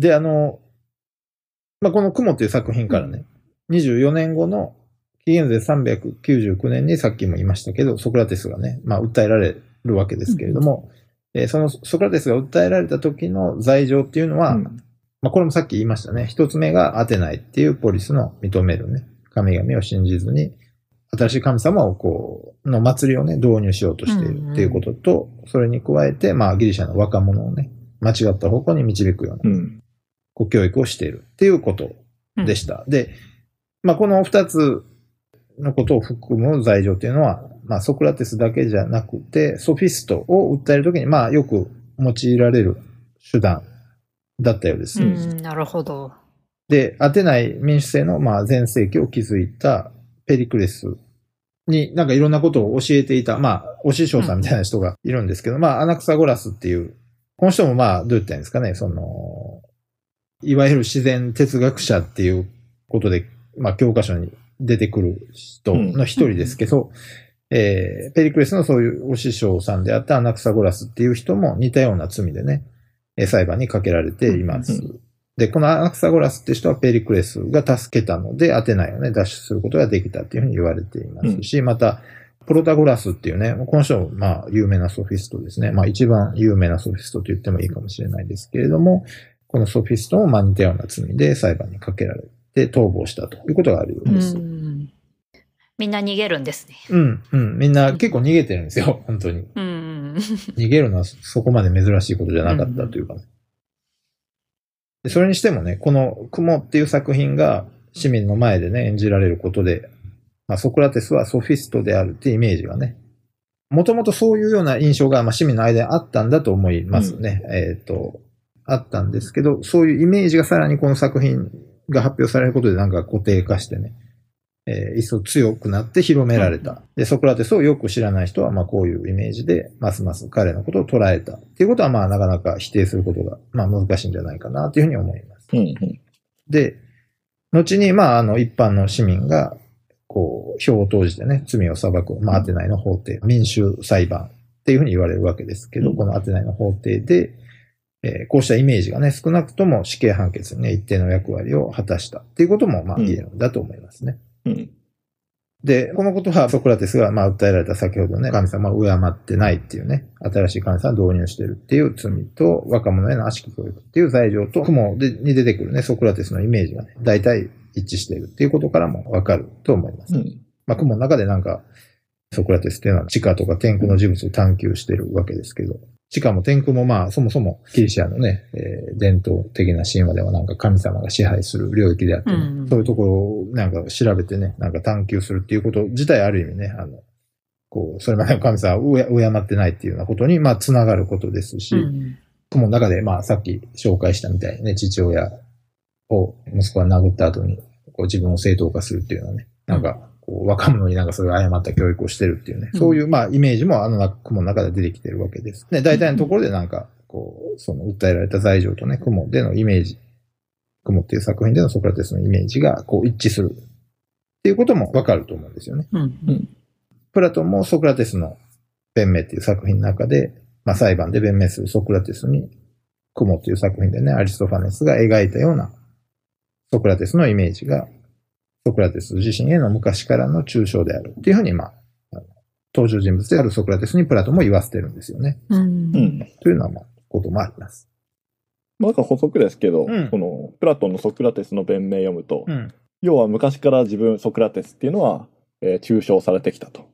で、あの、まあ、この雲っていう作品からね、24年後の紀元前399年にさっきも言いましたけど、ソクラテスがね、まあ、訴えられるわけですけれども、えーそのソクラテスが訴えられた時の罪状っていうのは、うん。まあ、これもさっき言いましたね。一つ目がアテナイっていうポリスの認めるね、神々を信じずに、新しい神様をこう、の祭りをね、導入しようとしているっていうことと、それに加えて、まあ、ギリシャの若者をね、間違った方向に導くような、うん。こう教育をしているっていうことでした。で、まあ、この二つのことを含む罪状っていうのは、まあ、ソクラテスだけじゃなくて、ソフィストを訴えるときに、まあ、よく用いられる手段だったようです。うん、なるほど。で、アテナイ民主制の、まあ、全盛期を築いたペリクレスに、なんかいろんなことを教えていた、まあ、お師匠さんみたいな人がいるんですけど、まあ、アナクサゴラスっていう、この人もまあ、どう言ったらいいんですかね、その、いわゆる自然哲学者っていうことで、まあ、教科書に出てくる人の一人ですけど、えーペリクレスのそういうお師匠さんであったアナクサゴラスっていう人も似たような罪でね、えー裁判にかけられています。うんで、このアナクサゴラスって人はペリクレスが助けたので、アテナイをね、脱出することができたっていうふうに言われていますし、また、プロタゴラスっていうね、この人もまあ有名なソフィストですね。まあ一番有名なソフィストと言ってもいいかもしれないですけれども、このソフィストもまあ似たような罪で裁判にかけられて逃亡したということがあるようです。ん。みんな逃げるんですね。うん、うん。みんな結構逃げてるんですよ、本当に。うん。逃げるのはそこまで珍しいことじゃなかったというかね。でそれにしてもね、この雲っていう作品が市民の前でね、演じられることで、まあ、ソクラテスはソフィストであるっていうイメージがね、もともとそういうような印象が、まあ、市民の間にあったんだと思いますね。えっ、と、あったんですけど、そういうイメージがさらにこの作品が発表されることでなんか固定化してね、えー一層強くなって広められた。で、ソクラテスをよく知らない人は、まあこういうイメージで、ますます彼のことを捉えた。っていうことは、まあなかなか否定することが、まあ難しいんじゃないかなというふうに思います。うんうん。で、後に、まああの一般の市民が、こう、票を投じてね、罪を裁く、まあアテナイの法廷、民衆裁判っていうふうに言われるわけですけど、うんこのアテナイの法廷で、えーこうしたイメージがね、少なくとも死刑判決にね、一定の役割を果たしたっていうことも、まあうん言えるんだと思いますね。うん。で、このことはソクラテスが、まあ、訴えられた先ほどね、神様を敬ってないっていうね、新しい神様を導入してるっていう罪と、若者への悪しき教育っていう罪状と、雲でに出てくるね、ソクラテスのイメージがね、大体一致しているっていうことからもわかると思います。うん。まあ、雲の中でなんか、ソクラテスっていうのは地下とか天空の事物を探求してるわけですけど、地下も天空もまあ、そもそもギリシャのね、えー伝統的な神話ではなんか神様が支配する領域であってね、うん。そういうところをなんか調べてね、なんか探求するっていうこと自体ある意味ね、あの、こう、それまでの神様を敬敬ってないっていうようなことに、まあ、つながることですし、うん。雲の中で、まあ、さっき紹介したみたいにね、父親を息子が殴った後に、こう自分を正当化するっていうのはね、なんか、こう若者になんかそういう誤った教育をしてるっていうね、うんそういう、まあ、イメージもあの中雲の中で出てきてるわけです。で、大体のところでなんか、こう、その訴えられた罪状とね、雲でのイメージ、雲っていう作品でのソクラテスのイメージが、こう、一致する。っていうこともわかると思うんですよね。うん。プラトンもソクラテスの弁明っていう作品の中で、まあ裁判で弁明するソクラテスに、雲っていう作品でね、アリストファネスが描いたようなソクラテスのイメージが、ソクラテス自身への昔からの抽象であるっていうふうに、まあ、あの登場人物であるソクラテスにプラトンも言わせてるんですよね。うんうん。というのは、まあ、こともあります。まあ、なんか補足ですけど、うんこのプラトンのソクラテスの弁明読むと、うん。要は昔から自分ソクラテスっていうのは、えー抽象されてきたと。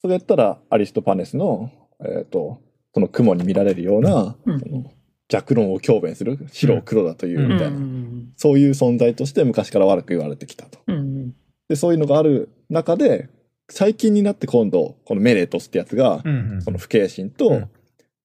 それやったらアリストパネスの、えっ、と、その雲に見られるような、うんその弱論を強弁する白を黒だというみたいな、うんそういう存在として昔から悪く言われてきたと。うんで、そういうのがある中で、最近になって今度、このメレートスってやつが、うん。その不敬心と、うん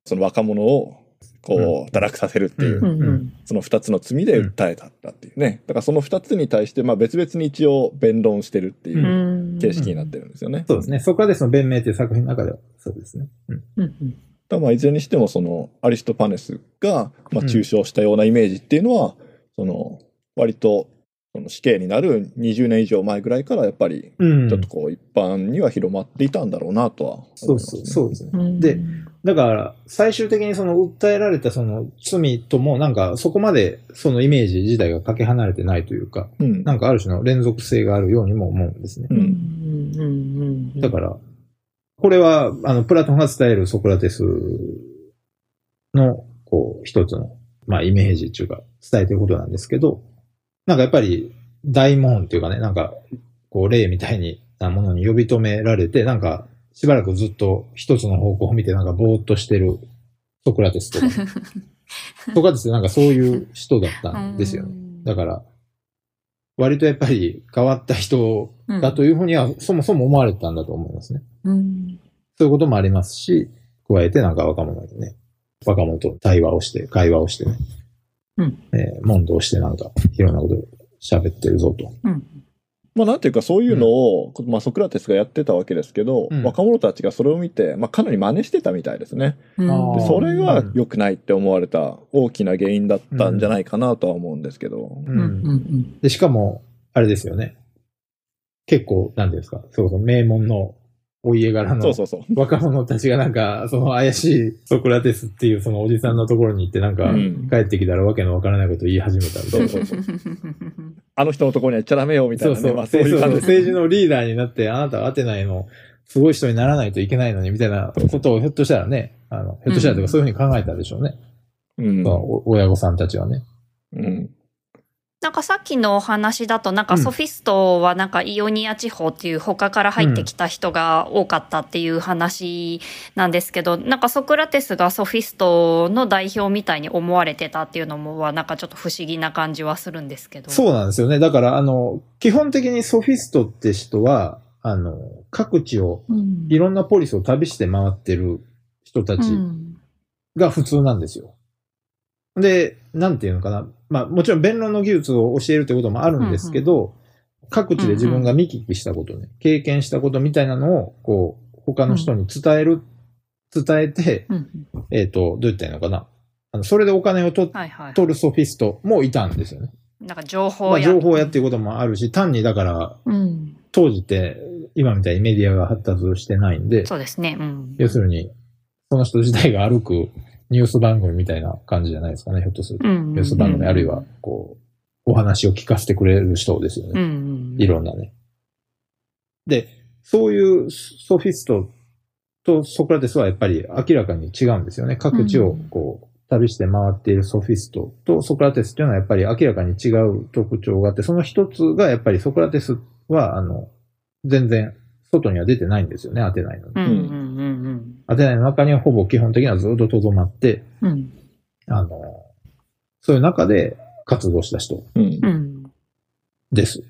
その若者を、こう、うん堕落させるっていう、うんうんその二つの罪で訴えたっていうね。だからその二つに対して、まあ別々に一応弁論してるっていううん形式になってるんですよね。そうですね。ソクラテスの弁明っていう作品の中では、そうですね。うん。うんだまあいずれにしてもそのアリストパネスが、まあ、うん抽象したようなイメージっていうのは、その割とその死刑になる20年以上前ぐらいからやっぱりうんちょっとこう一般には広まっていたんだろうなとは思いそうます、ねそう、そうですね。うんで、だから、最終的にその訴えられたその罪とも、なんかそこまでそのイメージ自体がかけ離れてないというか、うん。なんかある種の連続性があるようにも思うんですね。う。うんんうんうんだから、これは、あの、プラトンが伝えるソクラテスの、こう、一つの、まあ、イメージっていうか、伝えてることなんですけど、なんかやっぱり、大門っていうかね、なんか、こう、霊みたいになものに呼び止められて、なんか、しばらくずっと一つの方向を見て、なんか、ぼーっとしてるソクラテスとか、ソクラテスってなんかそういう人だったんですよね。だから、割とやっぱり変わった人だというふうには、そもそも思われてたんだと思いますね。うんそういうこともありますし、加えてなんか若者にね、若者と対話をして、会話をしてね、うん。えー問答してなんか、いろんなことを喋ってるぞと。うん。まあなんていうかそういうのを、まあソクラテスがやってたわけですけど、うん。若者たちがそれを見て、まあかなり真似してたみたいですね。うん。でそれが良くないって思われた大きな原因だったんじゃないかなとは思うんですけど。ううんうんで、しかも、あれですよね。結構、なんていうんですか、そうそう、名門のお家柄のそうそうそう。若者たちがなんか、その怪しいソクラテスっていうそのおじさんのところに行ってなんか、うん帰ってきたらわけのわからないことを言い始めた。そうそうそうあの人のところには行っちゃダメよみたいなね。そうそう。まあそういう政治のリーダーになって、あなたはアテナイのすごい人にならないといけないのに、みたいなことをひょっとしたらね、あの、ひょっとしたらとかそういうふうに考えたでしょうね。うん親御さんたちはね。うん。なんかさっきのお話だと、なんかソフィストはなんかイオニア地方っていう他から入ってきた人が多かったっていう話なんですけど、なんかソクラテスがソフィストの代表みたいに思われてたっていうのもはなんかちょっと不思議な感じはするんですけど。そうなんですよね。だから、あの、基本的にソフィストって人は、あの、各地を、うん。いろんなポリスを旅して回ってる人たちうんが普通なんですよ。で、なんていうのかな。まあ、もちろん弁論の技術を教えるってこともあるんですけど、各地で自分が見聞きしたことね、経験したことみたいなのを、こう、他の人に伝える、伝えて、うんえっ、と、どう言ったらいいのかな。あの、それでお金を取はいはい。取るソフィストもいたんですよね。なんか情報まあ、や。情報屋っていうこともあるし、単にだから、うん。当時って、今みたいにメディアが発達してないんで、そうですね。うん。要するに、その人自体が歩くニュース番組みたいな感じじゃないですかね、ひょっとすると。うんニュース番組、あるいは、こう、お話を聞かせてくれる人ですよね。ん。いろんなね。で、そういうソフィストとソクラテスはやっぱり明らかに違うんですよね。各地をこう、旅して回っているソフィストとソクラテスっていうのはやっぱり明らかに違う特徴があって、その一つがやっぱりソクラテスは、あの、全然外には出てないんですよね、アテナイの。うんうんうんアテナイの中にはほぼ基本的にはずっと留まって、うん。うん。あの、そういう中で活動した人。です。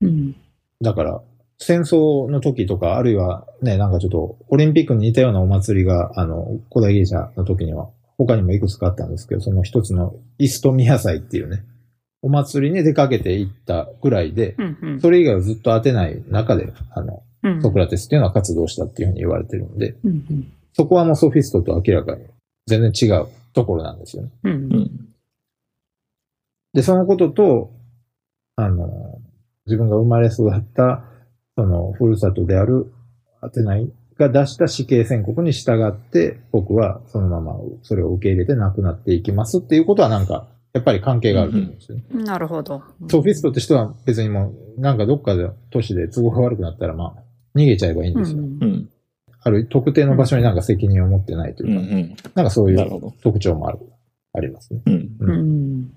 うん。だから、戦争の時とか、あるいはね、なんかちょっと、オリンピックに似たようなお祭りが、あの、古代ギリシャの時には、他にもいくつかあったんですけど、その一つのイストミア祭っていうね、お祭りに出かけていったぐらいで、うんうん。それ以外はずっと当てない中で、あの、うんソクラテスっていうのは活動したっていうふうに言われてるんで、うんうんそこはもうソフィストと明らかに全然違うところなんですよね。うんうん。で、そのことと、あの、自分が生まれ育った、その、ふるさとであるアテナイが出した死刑宣告に従って、僕はそのままそれを受け入れて亡くなっていきますっていうことはなんか、やっぱり関係があると思うんですよね。なるほど。ソフィストって人は別にもう、なんかどっかで都市で都合が悪くなったら、まあ、逃げちゃえばいいんですよ。うんうん。ある特定の場所になんか責任を持ってないとういうか、ん。なんかそういう。特徴もある、ありますね。うん。ううんん